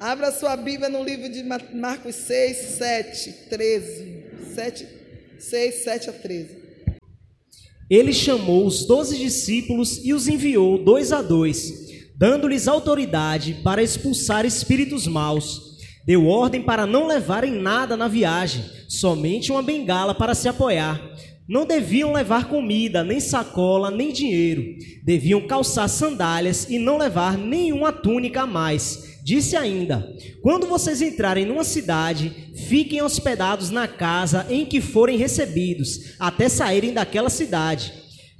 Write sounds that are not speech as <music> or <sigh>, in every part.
Abra sua Bíblia no livro de Marcos 6, 7, 13. 7, 6, 7 a 13. Ele chamou os doze discípulos e os enviou dois a dois, dando-lhes autoridade para expulsar espíritos maus. Deu ordem para não levarem nada na viagem, somente uma bengala para se apoiar. Não deviam levar comida, nem sacola, nem dinheiro. Deviam calçar sandálias e não levar nenhuma túnica a mais. Disse ainda: Quando vocês entrarem numa cidade, fiquem hospedados na casa em que forem recebidos, até saírem daquela cidade.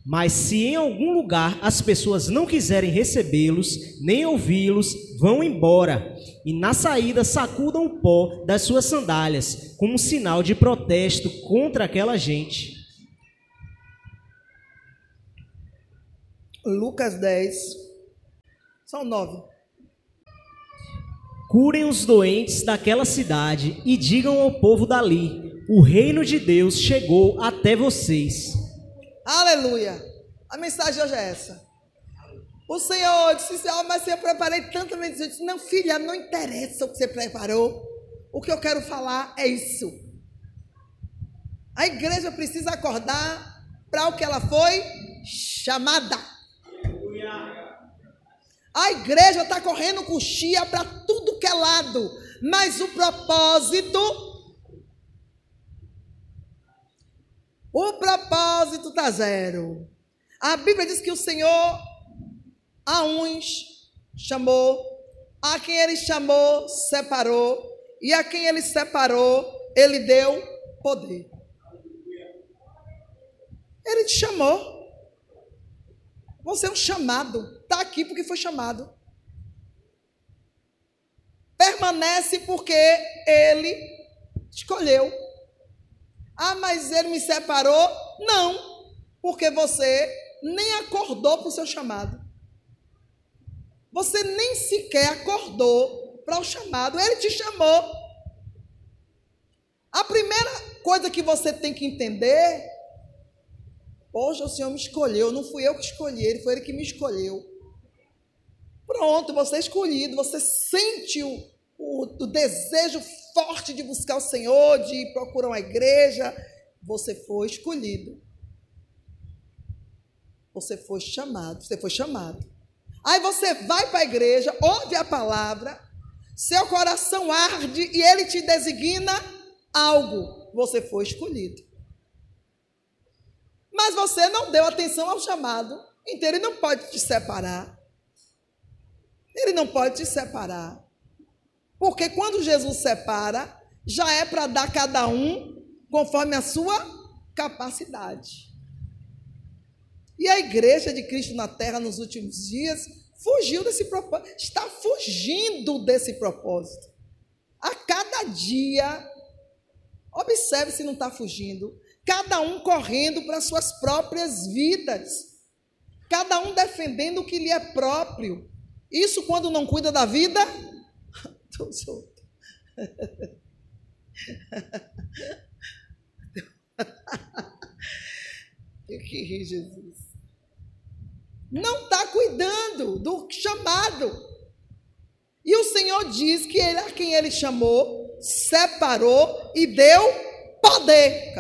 Mas se em algum lugar as pessoas não quiserem recebê-los, nem ouvi-los, vão embora. E na saída sacudam o pó das suas sandálias, como sinal de protesto contra aquela gente. Lucas 10, são nove. Curem os doentes daquela cidade e digam ao povo dali: o reino de Deus chegou até vocês. Aleluia! A mensagem hoje é essa. O Senhor disse: oh, Mas eu preparei tanta mensagem. Eu disse: Não, filha, não interessa o que você preparou. O que eu quero falar é isso. A igreja precisa acordar para o que ela foi chamada. A igreja está correndo com chia para tudo que é lado, mas o propósito, o propósito está zero. A Bíblia diz que o Senhor a uns chamou, a quem ele chamou, separou, e a quem ele separou, ele deu poder. Ele te chamou. Você é um chamado. Está aqui porque foi chamado. Permanece porque ele escolheu. Ah, mas ele me separou? Não, porque você nem acordou para o seu chamado. Você nem sequer acordou para o chamado. Ele te chamou. A primeira coisa que você tem que entender Poxa, o Senhor me escolheu, não fui eu que escolhi ele, foi ele que me escolheu. Pronto, você é escolhido, você sente o, o, o desejo forte de buscar o Senhor, de procurar uma igreja. Você foi escolhido. Você foi chamado, você foi chamado. Aí você vai para a igreja, ouve a palavra, seu coração arde e ele te designa algo. Você foi escolhido. Mas você não deu atenção ao chamado, então ele não pode te separar. Ele não pode te separar. Porque quando Jesus separa, já é para dar cada um conforme a sua capacidade. E a igreja de Cristo na terra nos últimos dias fugiu desse propósito, está fugindo desse propósito. A cada dia, observe se não está fugindo, cada um correndo para suas próprias vidas, cada um defendendo o que lhe é próprio. Isso quando não cuida da vida <laughs> dos outros. <laughs> Eu que rir, Jesus. Não está cuidando do chamado. E o Senhor diz que ele, a quem ele chamou, separou e deu poder.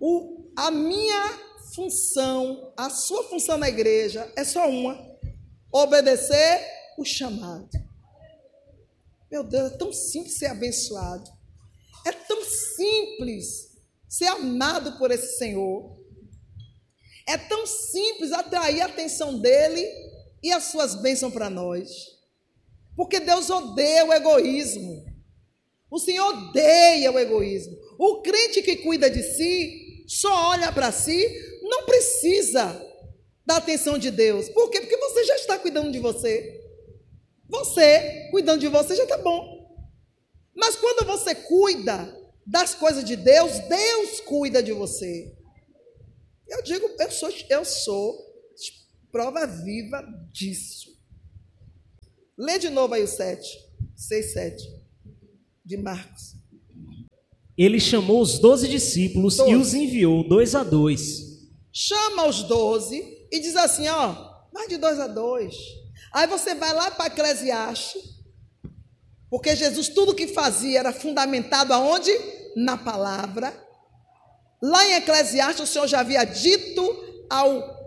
O, a minha função, a sua função na igreja é só uma: obedecer o chamado. Meu Deus, é tão simples ser abençoado. É tão simples ser amado por esse Senhor. É tão simples atrair a atenção dele e as suas bênçãos para nós. Porque Deus odeia o egoísmo. O Senhor odeia o egoísmo. O crente que cuida de si, só olha para si, precisa da atenção de Deus. Por quê? Porque você já está cuidando de você. Você, cuidando de você, já está bom. Mas quando você cuida das coisas de Deus, Deus cuida de você. Eu digo, eu sou, eu sou prova viva disso. Lê de novo aí o 7, 6, 7 de Marcos. Ele chamou os doze discípulos doze. e os enviou dois a dois. Chama os doze e diz assim: ó, mais de dois a dois. Aí você vai lá para Eclesiastes, porque Jesus tudo que fazia era fundamentado aonde? Na palavra. Lá em Eclesiastes o Senhor já havia dito ao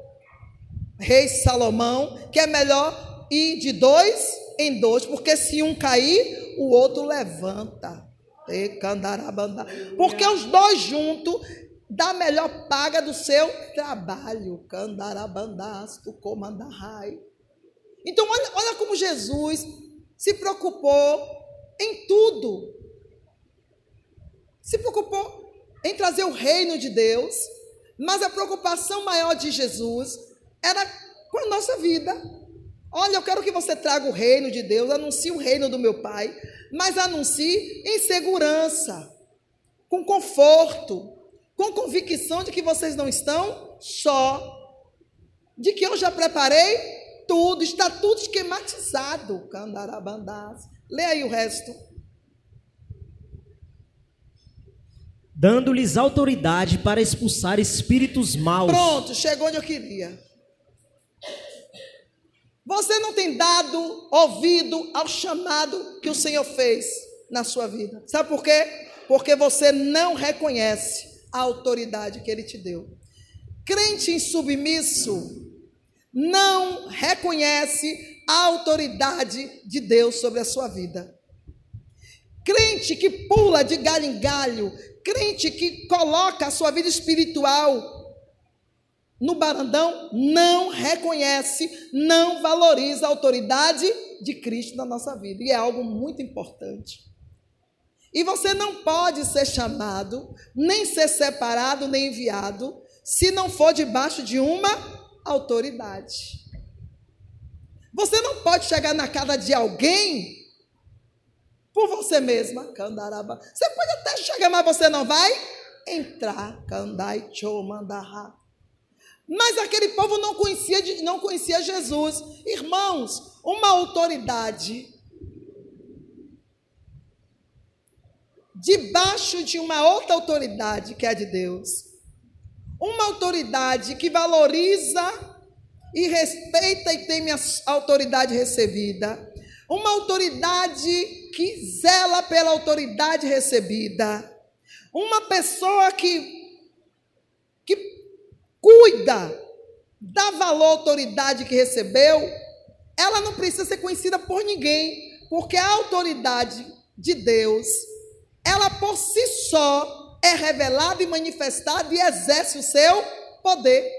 rei Salomão que é melhor ir de dois em dois, porque se um cair, o outro levanta. Porque os dois juntos dá a melhor paga do seu trabalho. Candarabandás, tu comandai. Então, olha, olha como Jesus se preocupou em tudo. Se preocupou em trazer o reino de Deus, mas a preocupação maior de Jesus era com a nossa vida. Olha, eu quero que você traga o reino de Deus, anuncie o reino do meu Pai, mas anuncie em segurança, com conforto, com convicção de que vocês não estão só, de que eu já preparei tudo, está tudo esquematizado. Candarabandás. Lê aí o resto. Dando-lhes autoridade para expulsar espíritos maus. Pronto, chegou onde eu queria. Você não tem dado ouvido ao chamado que o Senhor fez na sua vida. Sabe por quê? Porque você não reconhece a autoridade que ele te deu. Crente insubmisso não reconhece a autoridade de Deus sobre a sua vida. Crente que pula de galho em galho, crente que coloca a sua vida espiritual no barandão não reconhece, não valoriza a autoridade de Cristo na nossa vida. E é algo muito importante. E você não pode ser chamado, nem ser separado, nem enviado, se não for debaixo de uma autoridade. Você não pode chegar na casa de alguém por você mesma, candaraba. Você pode até chegar, mas você não vai entrar. Candai chomandarra. Mas aquele povo não conhecia, não conhecia Jesus. Irmãos, uma autoridade debaixo de uma outra autoridade que é de Deus. Uma autoridade que valoriza e respeita e teme a autoridade recebida. Uma autoridade que zela pela autoridade recebida. Uma pessoa que cuida, dá valor à autoridade que recebeu, ela não precisa ser conhecida por ninguém, porque a autoridade de Deus, ela por si só é revelada e manifestada e exerce o seu poder.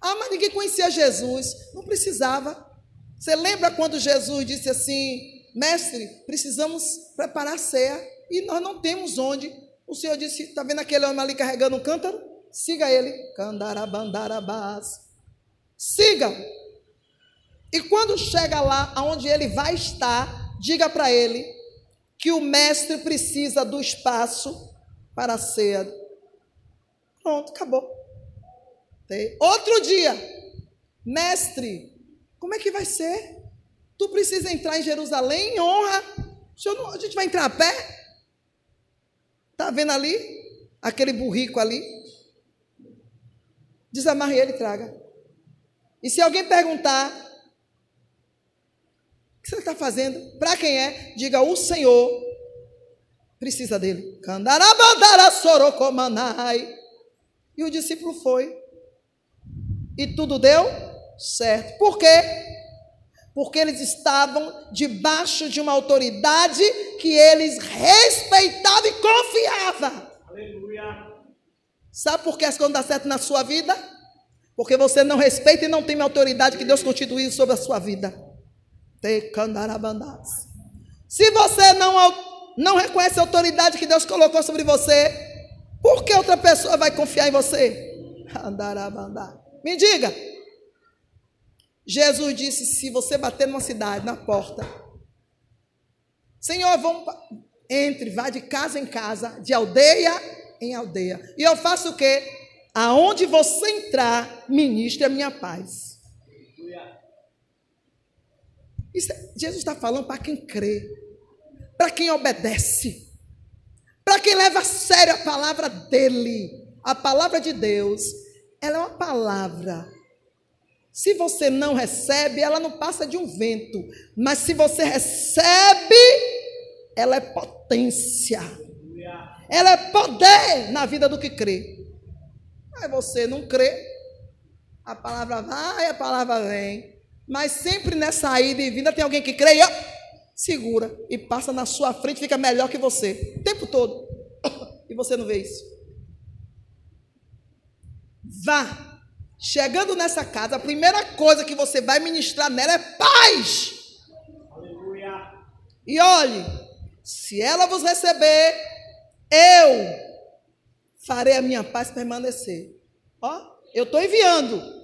Ah, mas ninguém conhecia Jesus, não precisava. Você lembra quando Jesus disse assim: Mestre, precisamos preparar a ceia e nós não temos onde. O Senhor disse: Está vendo aquele homem ali carregando um cântaro? Siga ele. Candarabandarabás. Siga. E quando chega lá aonde ele vai estar, diga para ele que o mestre precisa do espaço para ser. Pronto, acabou. Outro dia, mestre, como é que vai ser? Tu precisa entrar em Jerusalém em honra. Não, a gente vai entrar a pé? Tá vendo ali? Aquele burrico ali? Desamarre ele e traga. E se alguém perguntar, você está fazendo? Para quem é? Diga, o Senhor precisa dele. E o discípulo foi. E tudo deu certo. Por quê? Porque eles estavam debaixo de uma autoridade que eles respeitavam e confiavam. Aleluia. Sabe por que as coisas não dão certo na sua vida? Porque você não respeita e não tem a autoridade que Deus constituiu sobre a sua vida. Se você não, não reconhece a autoridade que Deus colocou sobre você, por que outra pessoa vai confiar em você? Me diga. Jesus disse: se você bater numa cidade, na porta, Senhor, vamos, entre, vá de casa em casa, de aldeia em aldeia. E eu faço o quê? Aonde você entrar, ministre a minha paz. Isso, é, Jesus está falando para quem crê, para quem obedece, para quem leva a sério a palavra dele. A palavra de Deus, ela é uma palavra Se você não recebe, ela não passa de um vento. Mas se você recebe, ela é potência. Ela é poder na vida do que crê. Aí você não crê, a palavra vai, a palavra vem. Mas sempre nessa ida e vinda tem alguém que crê e ó, segura e passa na sua frente, fica melhor que você. O tempo todo. <coughs> E você não vê isso. Vá. Chegando nessa casa, a primeira coisa que você vai ministrar nela é paz. Aleluia. E olhe, se ela vos receber, eu farei a minha paz permanecer. Ó, eu estou enviando.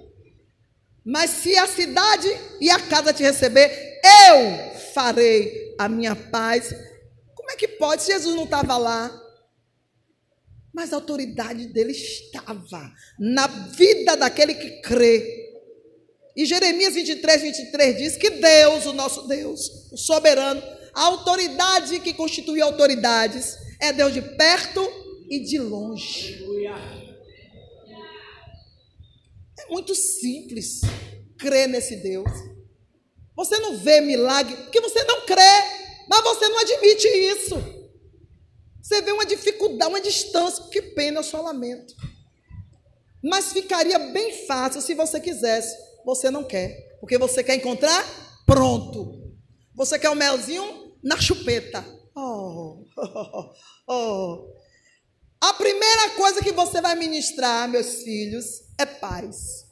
Mas se a cidade e a casa te receber, eu farei a minha paz. Como é que pode? Jesus não estava lá. Mas a autoridade dele estava na vida daquele que crê. E Jeremias 23, 23 diz que Deus, o nosso Deus, o soberano, a autoridade que constitui autoridades, é Deus de perto e de longe. É muito simples crer nesse Deus. Você não vê milagre, porque você não crê, mas você não admite isso. Você vê uma dificuldade, uma distância, que pena, eu só lamento. Mas ficaria bem fácil se você quisesse. Você não quer, porque você quer encontrar pronto. Você quer o um melzinho na chupeta. Oh, <laughs> oh, oh. A primeira coisa que você vai ministrar, meus filhos, é paz.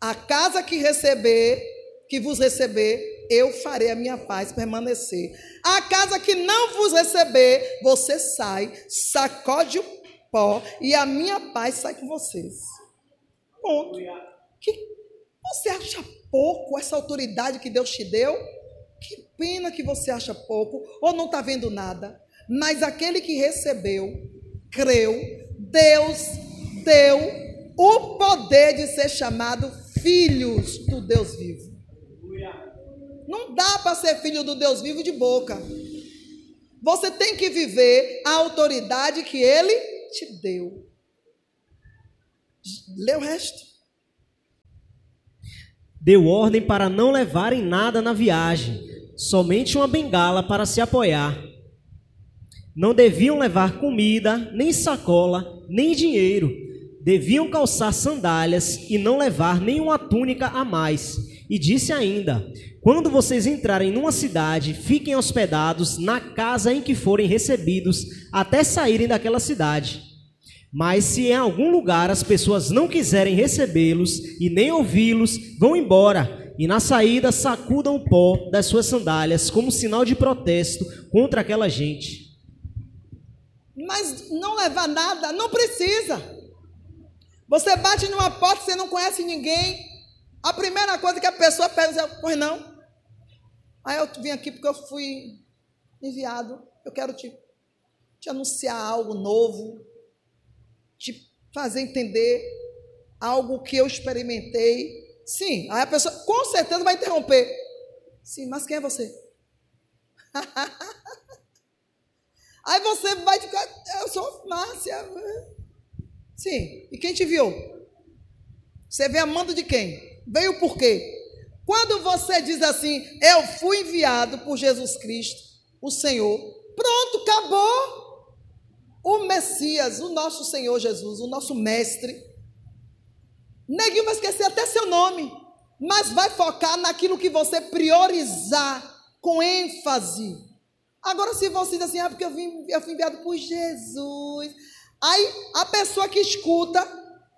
A casa que receber, que vos receber, eu farei a minha paz permanecer. A casa que não vos receber, você sai, sacode o pó e a minha paz sai com vocês. Ponto. Que você acha pouco essa autoridade que Deus te deu? Que pena que você acha pouco ou não está vendo nada. Mas aquele que recebeu, creu, Deus deu o poder de ser chamado filhos do Deus vivo. Não dá para ser filho do Deus vivo de boca. Você tem que viver a autoridade que ele te deu. Lê o resto. Deu ordem para não levarem nada na viagem, somente uma bengala para se apoiar. Não deviam levar comida, nem sacola, nem dinheiro. Deviam calçar sandálias e não levar nenhuma túnica a mais. E disse ainda: quando vocês entrarem numa cidade, fiquem hospedados na casa em que forem recebidos até saírem daquela cidade. Mas se em algum lugar as pessoas não quiserem recebê-los e nem ouvi-los, vão embora e na saída sacudam o pó das suas sandálias como sinal de protesto contra aquela gente. Mas não levar nada, não precisa. Você bate numa porta, você não conhece ninguém. A primeira coisa que a pessoa pede é: Pois não? Aí eu vim aqui porque eu fui enviado. Eu quero te, te anunciar algo novo, te fazer entender algo que eu experimentei. Sim, aí a pessoa com certeza vai interromper. Sim, mas quem é você? <laughs> aí você vai ficar, eu sou Márcia. Sim, e quem te viu? Você vem amando de quem? Veio por quê? Quando você diz assim, eu fui enviado por Jesus Cristo, o Senhor, pronto, acabou. O Messias, o nosso Senhor Jesus, o nosso Mestre. Neguinho vai esquecer até seu nome, mas vai focar naquilo que você priorizar com ênfase. Agora, se você diz assim, ah, porque eu, vim, eu fui enviado por Jesus. Aí a pessoa que escuta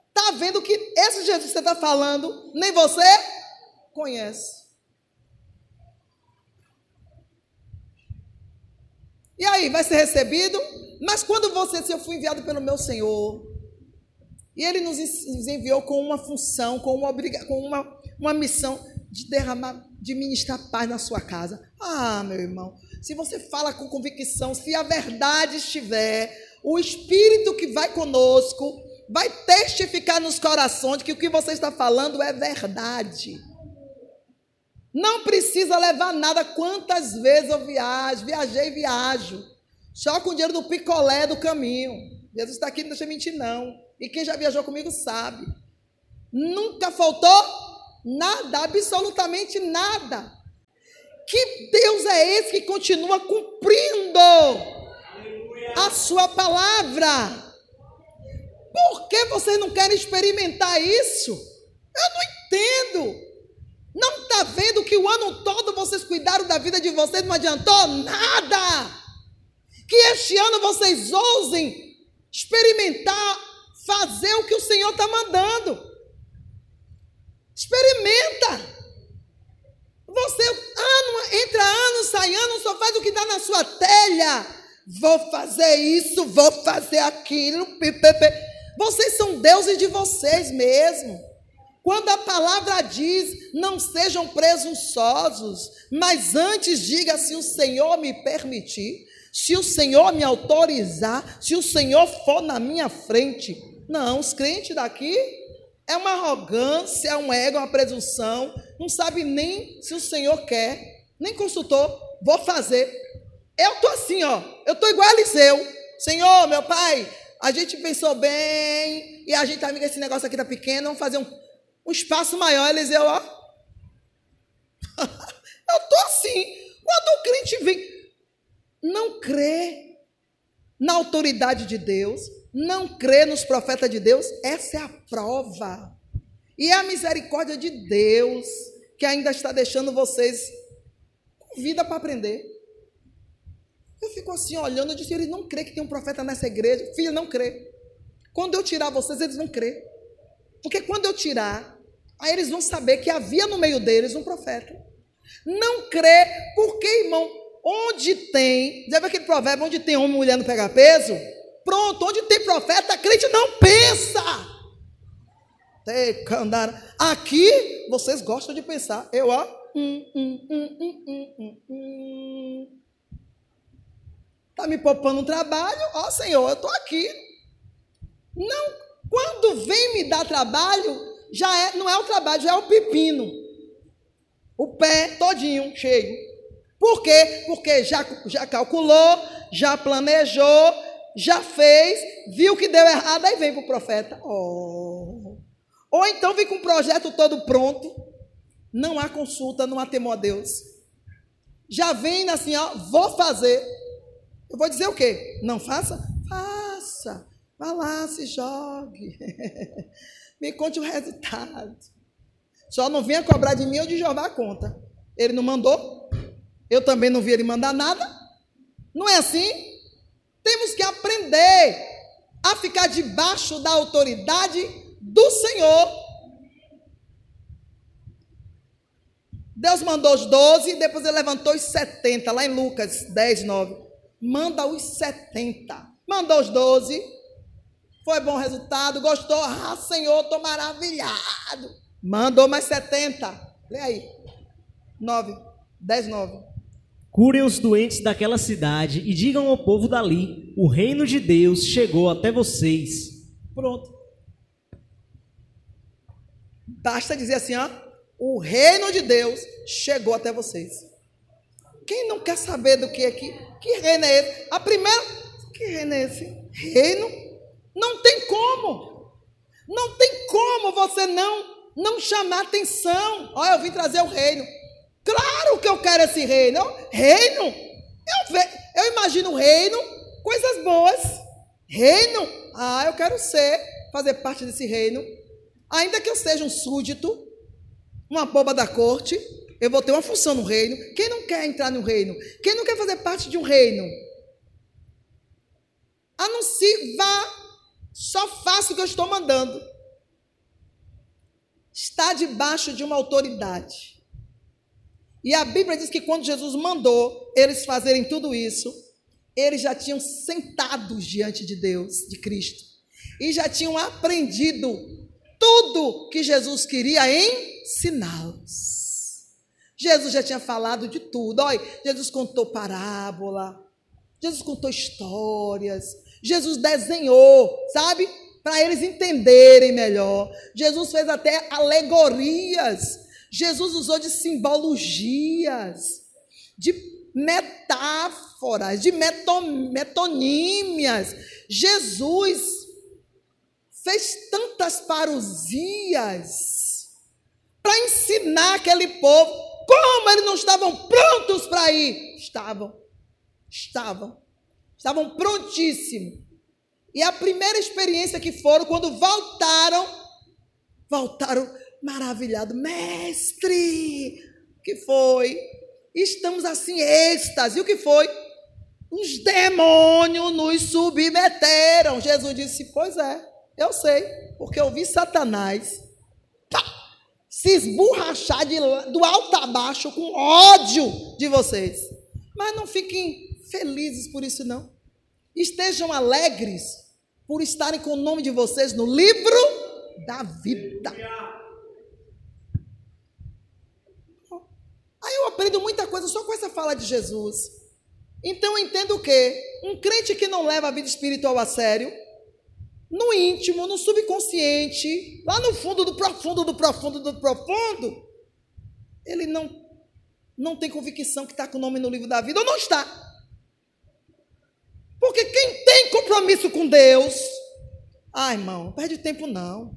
está vendo que esse Jesus que você está falando, nem você conhece. E aí, vai ser recebido? Mas quando você, se eu fui enviado pelo meu Senhor, e Ele nos enviou com uma função, com uma, com uma, uma missão de derramar, de ministrar paz na sua casa. Ah, meu irmão, se você fala com convicção, se a verdade estiver, o Espírito que vai conosco vai testificar nos corações que o que você está falando é verdade. Não precisa levar nada. Quantas vezes eu viajo, viajei e viajo. Só com o dinheiro do picolé do caminho. Jesus está aqui, não deixa mentir, não. E quem já viajou comigo sabe. Nunca faltou Nada, absolutamente nada. Que Deus é esse que continua cumprindo a sua palavra? Por que vocês não querem experimentar isso? Eu não entendo. Não está vendo que o ano todo vocês cuidaram da vida de vocês, não adiantou nada. Que este ano vocês ousem experimentar, fazer o que o Senhor está mandando. Experimenta. Você, entra ano, sai ano, só faz o que dá na sua telha. Vou fazer isso, vou fazer aquilo. Vocês são deuses de vocês mesmo. Quando a palavra diz, não sejam presunçosos, mas antes diga se o Senhor me permitir, se o Senhor me autorizar, se o Senhor for na minha frente. Não, os crentes daqui é uma arrogância, é um ego, é uma presunção, não sabe nem se o Senhor quer, nem consultou, vou fazer. Eu estou assim, ó, eu estou igual a Eliseu. Senhor, meu pai, a gente pensou bem, e a gente, amiga, esse negócio aqui tá pequeno, vamos fazer um, um espaço maior, Eliseu, ó. <laughs> eu estou assim. Quando o crente vem, não crê na autoridade de Deus, não crê nos profetas de Deus, essa é a prova. E é a misericórdia de Deus que ainda está deixando vocês vida para aprender. Eu fico assim olhando, eu disse, eles não crê que tem um profeta nessa igreja. Filho, não crê. Quando eu tirar vocês, eles vão crer. Porque quando eu tirar, aí eles vão saber que havia no meio deles um profeta. Não crê, porque, irmão, onde tem, viu aquele provérbio, onde tem homem e mulher não pega peso? Pronto, onde tem profeta, crente não pensa. Aqui, vocês gostam de pensar. Eu, ó. Hum, hum, hum, tá me poupando um trabalho? Ó, Senhor, eu estou aqui. Não, quando vem me dar trabalho, já é, não é o trabalho, já é o pepino. O pé todinho, cheio. Por quê? Porque já, já calculou, já planejou, já fez, viu que deu errado, aí vem para o profeta. Oh. Ou então vem com o projeto todo pronto, não há consulta, não há temor a Deus. Já vem assim, ó, vou fazer. Eu vou dizer o quê? Não faça? Faça. Vá lá, se jogue. <laughs> Me conte o resultado. Só não venha cobrar de mim ou de Jeová a conta. Ele não mandou. Eu também não vi ele mandar nada. Não é assim? Temos que aprender a ficar debaixo da autoridade do Senhor. Deus mandou os 12, depois ele levantou os 70, lá em Lucas 10, 9. Manda os 70. Mandou os 12. Foi bom resultado, gostou? Ah, Senhor, estou maravilhado. Mandou mais 70. Lê aí. 9. 10, 9. Curem os doentes daquela cidade e digam ao povo dali: o reino de Deus chegou até vocês. Pronto. Basta dizer assim, ó, o reino de Deus chegou até vocês. Quem não quer saber do que é que, que reino é esse? A primeira, que reino é esse? Reino? Não tem como. Não tem como você não não chamar atenção. Olha, eu vim trazer o reino. Claro que eu quero esse reino. Reino? Eu, eu imagino reino, coisas boas. Reino? Ah, eu quero ser, fazer parte desse reino. Ainda que eu seja um súdito, uma boba da corte, eu vou ter uma função no reino. Quem não quer entrar no reino? Quem não quer fazer parte de um reino? Anuncie, vá, só faça o que eu estou mandando. Está debaixo de uma autoridade. E a Bíblia diz que quando Jesus mandou eles fazerem tudo isso, eles já tinham sentados diante de Deus, de Cristo, e já tinham aprendido tudo que Jesus queria ensiná-los. Jesus já tinha falado de tudo. Olha, Jesus contou parábola, Jesus contou histórias, Jesus desenhou, sabe? Para eles entenderem melhor. Jesus fez até alegorias Jesus usou de simbologias, de metáforas, de metonímias. Jesus fez tantas parousias para ensinar aquele povo como eles não estavam prontos para ir. Estavam. Estavam. Estavam prontíssimos. E a primeira experiência que foram, quando voltaram, voltaram maravilhados. Mestre, o que foi? Estamos assim, êxtase. E o que foi? Os demônios nos submeteram. Jesus disse: Pois é, eu sei, porque eu vi Satanás pá, se esborrachar de, do alto a baixo com ódio de vocês. Mas não fiquem felizes por isso, não. Estejam alegres por estarem com o nome de vocês no livro da vida. Aí eu aprendo muita coisa só com essa fala de Jesus. Então eu entendo o quê? Um crente que não leva a vida espiritual a sério, no íntimo, no subconsciente, lá no fundo do profundo do profundo do profundo, ele não não tem convicção que está com o nome no livro da vida ou não está. Porque quem tem compromisso com Deus, ah, irmão, não perde tempo não.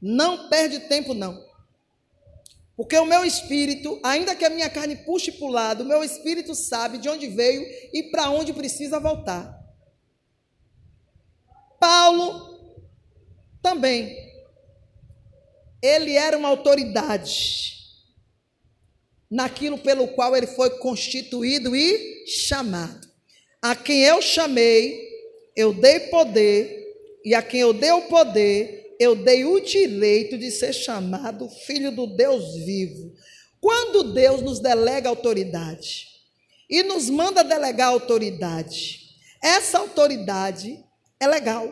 Não perde tempo não. Porque o meu espírito, ainda que a minha carne puxe para o lado, o meu espírito sabe de onde veio e para onde precisa voltar. Paulo também. Ele era uma autoridade naquilo pelo qual ele foi constituído e chamado. A quem eu chamei, eu dei poder, e a quem eu dei o poder, eu dei o direito de ser chamado filho do Deus vivo. Quando Deus nos delega autoridade e nos manda delegar autoridade, essa autoridade é legal.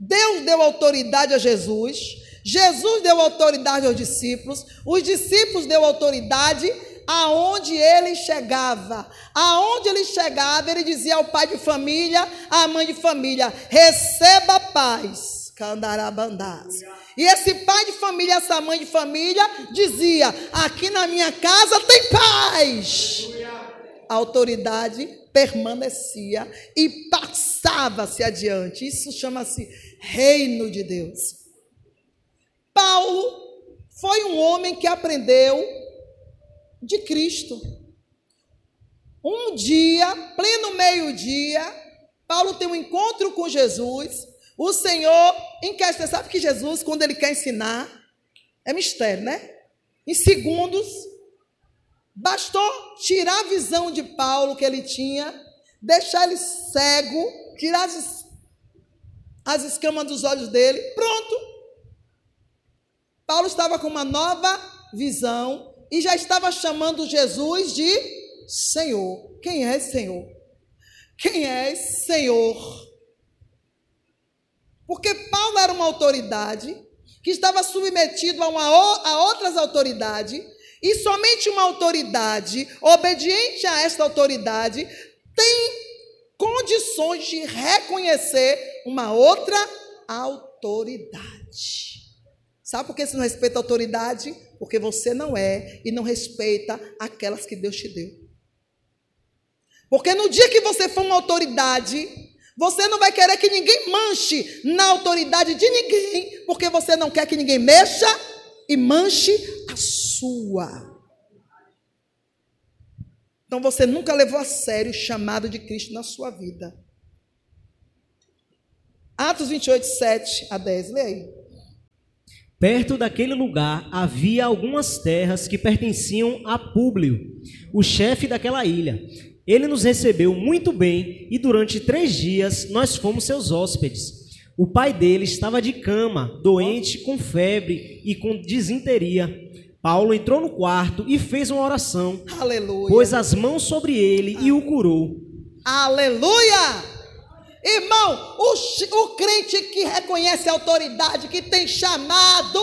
Deus deu autoridade a Jesus, Jesus deu autoridade aos discípulos, os discípulos deu autoridade aonde ele chegava. Aonde ele chegava, ele dizia ao pai de família, à mãe de família: receba paz. Candarabandás. E esse pai de família, essa mãe de família, dizia: aqui na minha casa tem paz. A autoridade permanecia e passava-se adiante. Isso chama-se reino de Deus. Paulo foi um homem que aprendeu de Cristo. Um dia, pleno meio-dia, Paulo tem um encontro com Jesus. O Senhor, em questão, sabe que Jesus, quando ele quer ensinar, é mistério, né? Em segundos, bastou tirar a visão de Paulo que ele tinha, deixar ele cego, tirar as, as escamas dos olhos dele, pronto. Paulo estava com uma nova visão, e já estava chamando Jesus de Senhor. Quem é Senhor? Quem é Senhor? Porque Paulo era uma autoridade que estava submetido a, uma, a outras autoridades, e somente uma autoridade, obediente a esta autoridade, tem condições de reconhecer uma outra autoridade. Sabe por que você não respeita a autoridade? Porque você não é e não respeita aquelas que Deus te deu. Porque no dia que você for uma autoridade, você não vai querer que ninguém manche na autoridade de ninguém, porque você não quer que ninguém mexa e manche a sua. Então você nunca levou a sério o chamado de Cristo na sua vida. Atos 28, 7 a 10, leia aí. Perto daquele lugar havia algumas terras que pertenciam a Públio, o chefe daquela ilha. Ele nos recebeu muito bem e durante três dias nós fomos seus hóspedes. O pai dele estava de cama, doente, com febre e com desinteria. Paulo entrou no quarto e fez uma oração. Aleluia. Pôs as mãos sobre ele e o curou. Aleluia! Irmão, o, o crente que reconhece a autoridade, que tem chamado,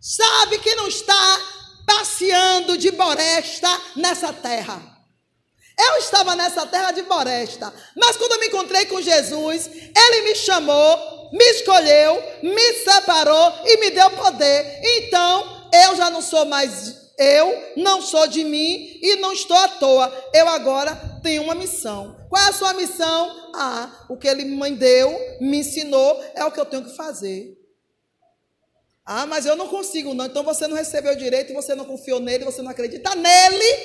sabe que não está passeando de boresta nessa terra. Eu estava nessa terra de boresta, mas quando eu me encontrei com Jesus, Ele me chamou, me escolheu, me separou e me deu poder. Então, eu já não sou mais eu, não sou de mim e não estou à toa. Eu agora tenho uma missão. Qual é a sua missão? Ah, o que ele me deu, me ensinou, é o que eu tenho que fazer. Ah, mas eu não consigo, não. Então você não recebeu direito, você não confiou nele, você não acredita nele,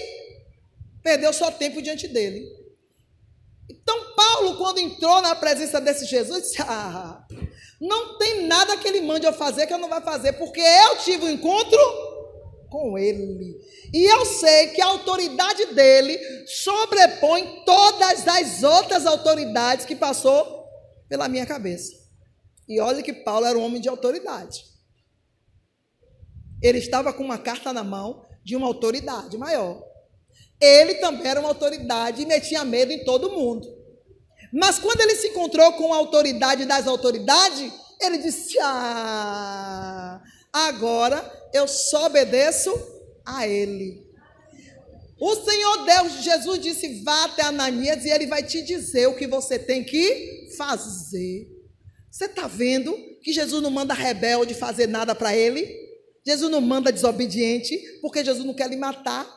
perdeu só tempo diante dele. Então, Paulo, quando entrou na presença desse Jesus, disse: Ah, não tem nada que ele mande eu fazer que eu não vou fazer, porque eu tive um encontro com ele. E eu sei que a autoridade dele sobrepõe todas as outras autoridades que passou pela minha cabeça. E olha que Paulo era um homem de autoridade. Ele estava com uma carta na mão de uma autoridade maior. Ele também era uma autoridade e metia medo em todo mundo. Mas quando ele se encontrou com a autoridade das autoridades, ele disse: Ah, agora eu só obedeço a ele. O Senhor Deus, Jesus disse: vá até Ananias e ele vai te dizer o que você tem que fazer. Você está vendo que Jesus não manda rebelde fazer nada para ele? Jesus não manda desobediente, porque Jesus não quer lhe matar.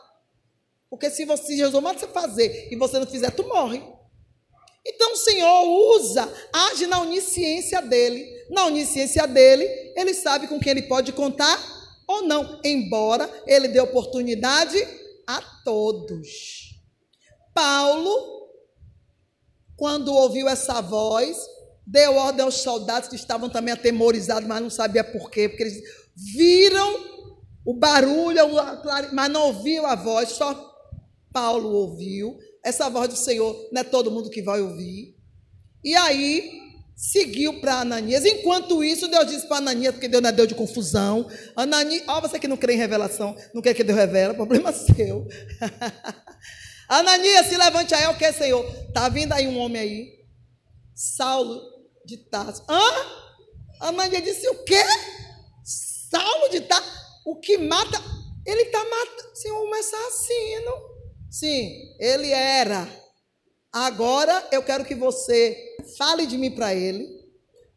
Porque se você, Jesus manda você fazer e você não fizer, tu morre. Então o Senhor usa, age na onisciência dele. Na onisciência dele, ele sabe com quem ele pode contar ou não, embora ele dê oportunidade a todos. Paulo, quando ouviu essa voz, deu ordem aos soldados que estavam também atemorizados, mas não sabia por quê, porque eles viram o barulho, mas não ouviu a voz, só Paulo ouviu. Essa voz do Senhor não é todo mundo que vai ouvir. E aí seguiu para Ananias. Enquanto isso, Deus disse para Ananias, porque Deus não é Deus de confusão. Ananias, ó, você que não crê em revelação, não quer que Deus revela, problema <laughs> seu. Ananias, se levante aí, o que, Senhor? Está vindo aí um homem aí, Saulo de Tarso. Hã? Ananias disse, o quê? Saulo de Tarso, o que mata, ele está matando, Senhor, um assassino. Sim, ele era. Agora eu quero que você fale de mim para ele,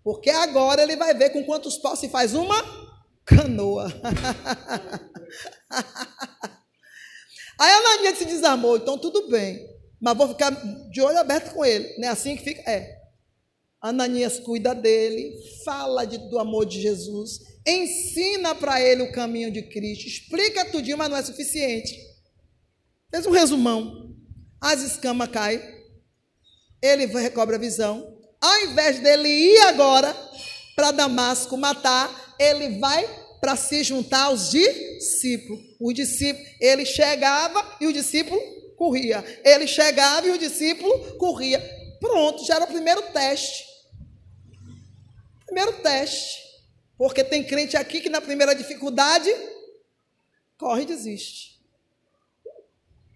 porque agora ele vai ver com quantos paus se faz uma canoa. <laughs> Aí a Ananias se desarmou, então tudo bem, mas vou ficar de olho aberto com ele, não é assim que fica? É. Ananias cuida dele, fala de, do amor de Jesus, ensina para ele o caminho de Cristo, explica tudinho, mas não é suficiente. Fez um resumão. As escamas caem, ele recobra a visão. Ao invés dele ir agora para Damasco matar, ele vai para se juntar aos discípulos. O discípulo, ele chegava e o discípulo corria. Ele chegava e o discípulo corria. Pronto, já era o primeiro teste. Primeiro teste. Porque tem crente aqui que na primeira dificuldade corre e desiste.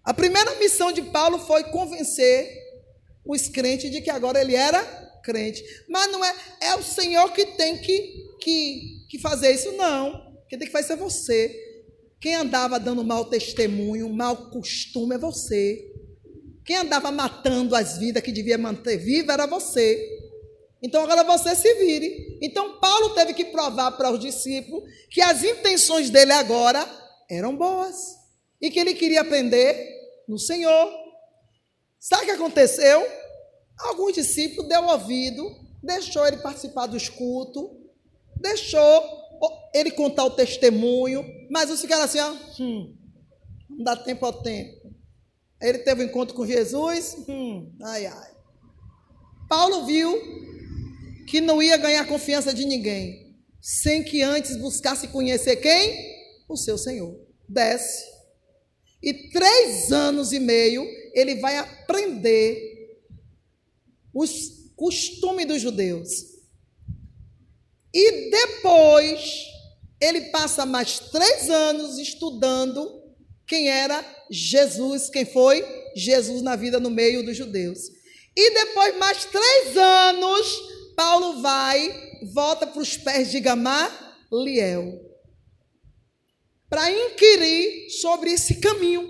A primeira missão de Paulo foi convencer os crentes de que agora ele era crente. Mas não é, é o Senhor que tem que, que, que fazer isso, não. Quem tem que fazer é você. Quem andava dando mau testemunho, mau costume é você. Quem andava matando as vidas que devia manter viva era você. Então agora você se vire. Então Paulo teve que provar para os discípulos que as intenções dele agora eram boas e que ele queria aprender no Senhor. Sabe o que aconteceu? Alguns discípulos deu ouvido, deixou ele participar dos cultos, deixou ele contar o testemunho, mas os ficaram assim, ó, hum, não dá tempo ao tempo. Ele teve um encontro com Jesus, hum, ai, ai. Paulo viu que não ia ganhar confiança de ninguém, sem que antes buscasse conhecer quem? O seu Senhor. Desce. E três anos e meio ele vai aprender os costumes dos judeus. E depois ele passa mais três anos estudando quem era Jesus, quem foi Jesus na vida no meio dos judeus. E depois mais três anos Paulo vai, volta para os pés de Gamaliel, para inquirir sobre esse caminho,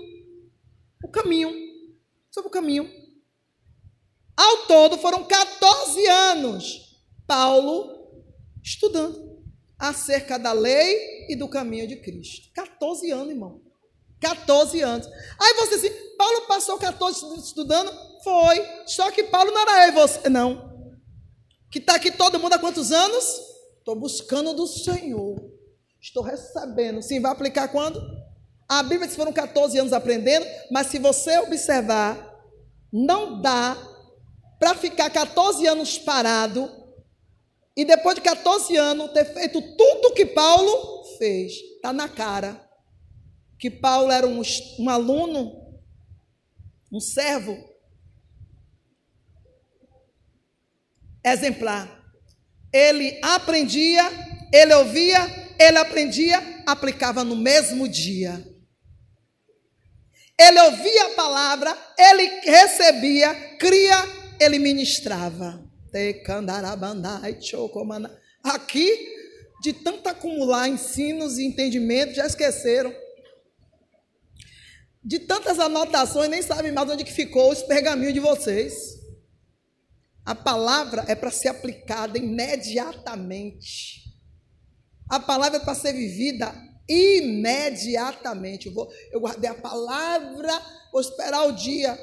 o caminho, sobre o caminho. Ao todo foram 14 anos Paulo estudando acerca da lei e do caminho de Cristo. 14 anos, irmão. 14 anos. Aí você assim, Paulo passou 14 anos estudando? Foi. Só que Paulo não era eu você. Não. Que está aqui todo mundo há quantos anos? Estou buscando do Senhor. Estou recebendo. Sim, vai aplicar quando? A Bíblia diz que foram 14 anos aprendendo, mas se você observar, não dá para ficar 14 anos parado e depois de 14 anos ter feito tudo que Paulo fez. Está na cara que Paulo era um, um aluno, um servo exemplar. Ele aprendia, ele ouvia, ele aprendia, aplicava no mesmo dia. Ele ouvia a palavra, ele recebia, cria, ele ministrava. Aqui, de tanto acumular ensinos e entendimentos, já esqueceram. De tantas anotações, nem sabem mais onde que ficou os pergaminhos de vocês. A palavra é para ser aplicada imediatamente. A palavra é para ser vivida imediatamente. Eu, vou, eu guardei a palavra, vou esperar o dia.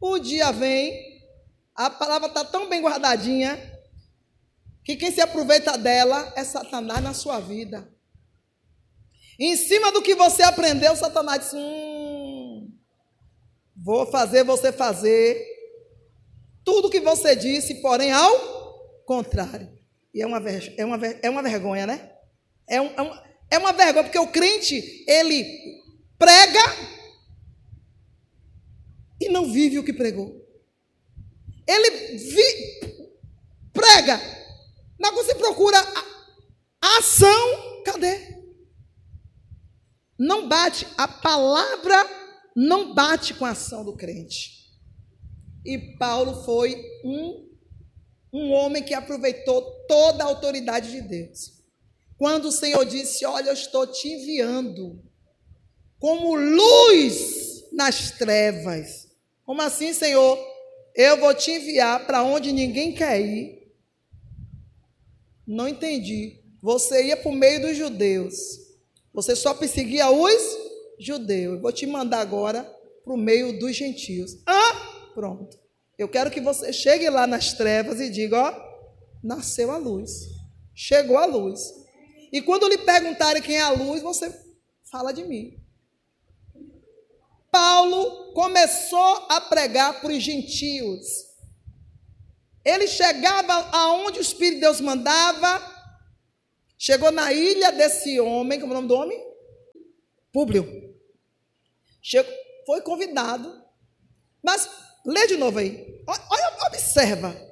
O dia vem, a palavra está tão bem guardadinha que quem se aproveita dela é Satanás na sua vida. Em cima do que você aprendeu, Satanás diz: hum, vou fazer você fazer tudo que você disse, porém ao contrário. E é uma, é uma, é uma vergonha, né? É, um, é, é uma vergonha, porque o crente, ele prega e não vive o que pregou. Ele vi, prega, mas você procura a, a ação, cadê? Não bate, a palavra não bate com a ação do crente. E Paulo foi um, um homem que aproveitou toda a autoridade de Deus. Quando o Senhor disse: Olha, eu estou te enviando como luz nas trevas. Como assim, Senhor? Eu vou te enviar para onde ninguém quer ir. Não entendi. Você ia para o meio dos judeus. Você só perseguia os judeus. Eu vou te mandar agora para o meio dos gentios. Ah! Pronto. Eu quero que você chegue lá nas trevas e diga: ó, nasceu a luz. Chegou a luz. E quando lhe perguntarem quem é a luz, você fala de mim. Paulo começou a pregar para os gentios. Ele chegava aonde o Espírito de Deus mandava, chegou na ilha desse homem, como é o nome do homem? Públio. Chegou, foi convidado, mas Lê de novo aí. Olha, observa.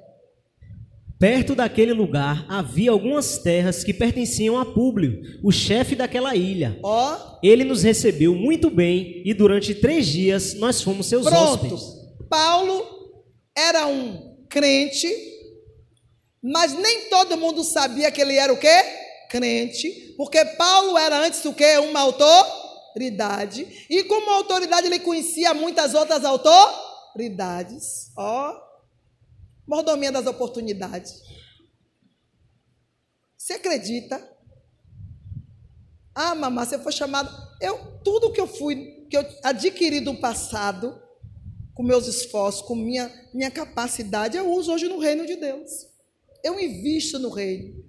Perto daquele lugar havia algumas terras que pertenciam a Públio, o chefe daquela ilha. Ó. Ele nos recebeu muito bem e durante três dias nós fomos seus Pronto. hóspedes. Paulo era um crente, mas nem todo mundo sabia que ele era o quê? Crente, porque Paulo era antes do que uma autoridade, e como autoridade ele conhecia muitas outras autoridades prioridades. Ó, mordomia das oportunidades. Você acredita? Ah, mamãe, você foi chamado. Eu, tudo que eu fui, que eu adquiri do passado, com meus esforços, com minha, minha capacidade, eu uso hoje no reino de Deus. Eu invisto no reino.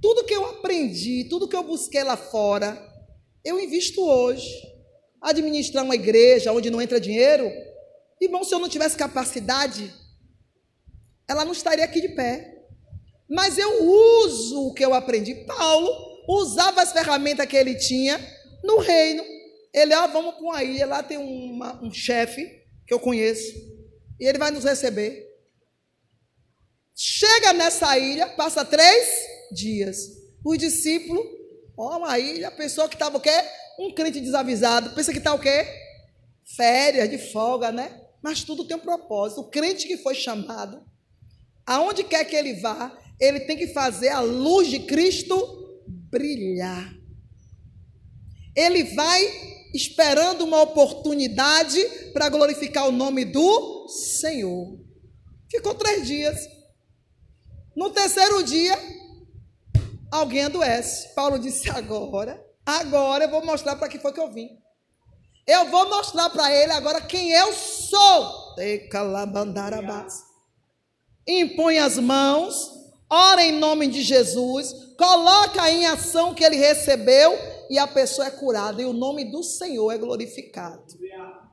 Tudo que eu aprendi, tudo que eu busquei lá fora, eu invisto hoje. Administrar uma igreja onde não entra dinheiro, Irmão, se eu não tivesse capacidade, ela não estaria aqui de pé. Mas eu uso o que eu aprendi. Paulo usava as ferramentas que ele tinha no reino. Ele, ó, vamos para uma ilha, lá tem uma, um chefe que eu conheço, e ele vai nos receber. Chega nessa ilha, passa três dias. Os discípulos, ó, uma ilha, a pessoa que estava o quê? Um crente desavisado, pensa que está o quê? Férias, de folga, né? Mas tudo tem um propósito. O crente que foi chamado, aonde quer que ele vá, ele tem que fazer a luz de Cristo brilhar. Ele vai esperando uma oportunidade para glorificar o nome do Senhor. Ficou três dias. No terceiro dia, alguém adoece. Paulo disse: agora, agora eu vou mostrar para que foi que eu vim. Eu vou mostrar para ele agora quem eu sou. Impõe as mãos, ora em nome de Jesus, coloca em ação o que ele recebeu e a pessoa é curada e o nome do Senhor é glorificado.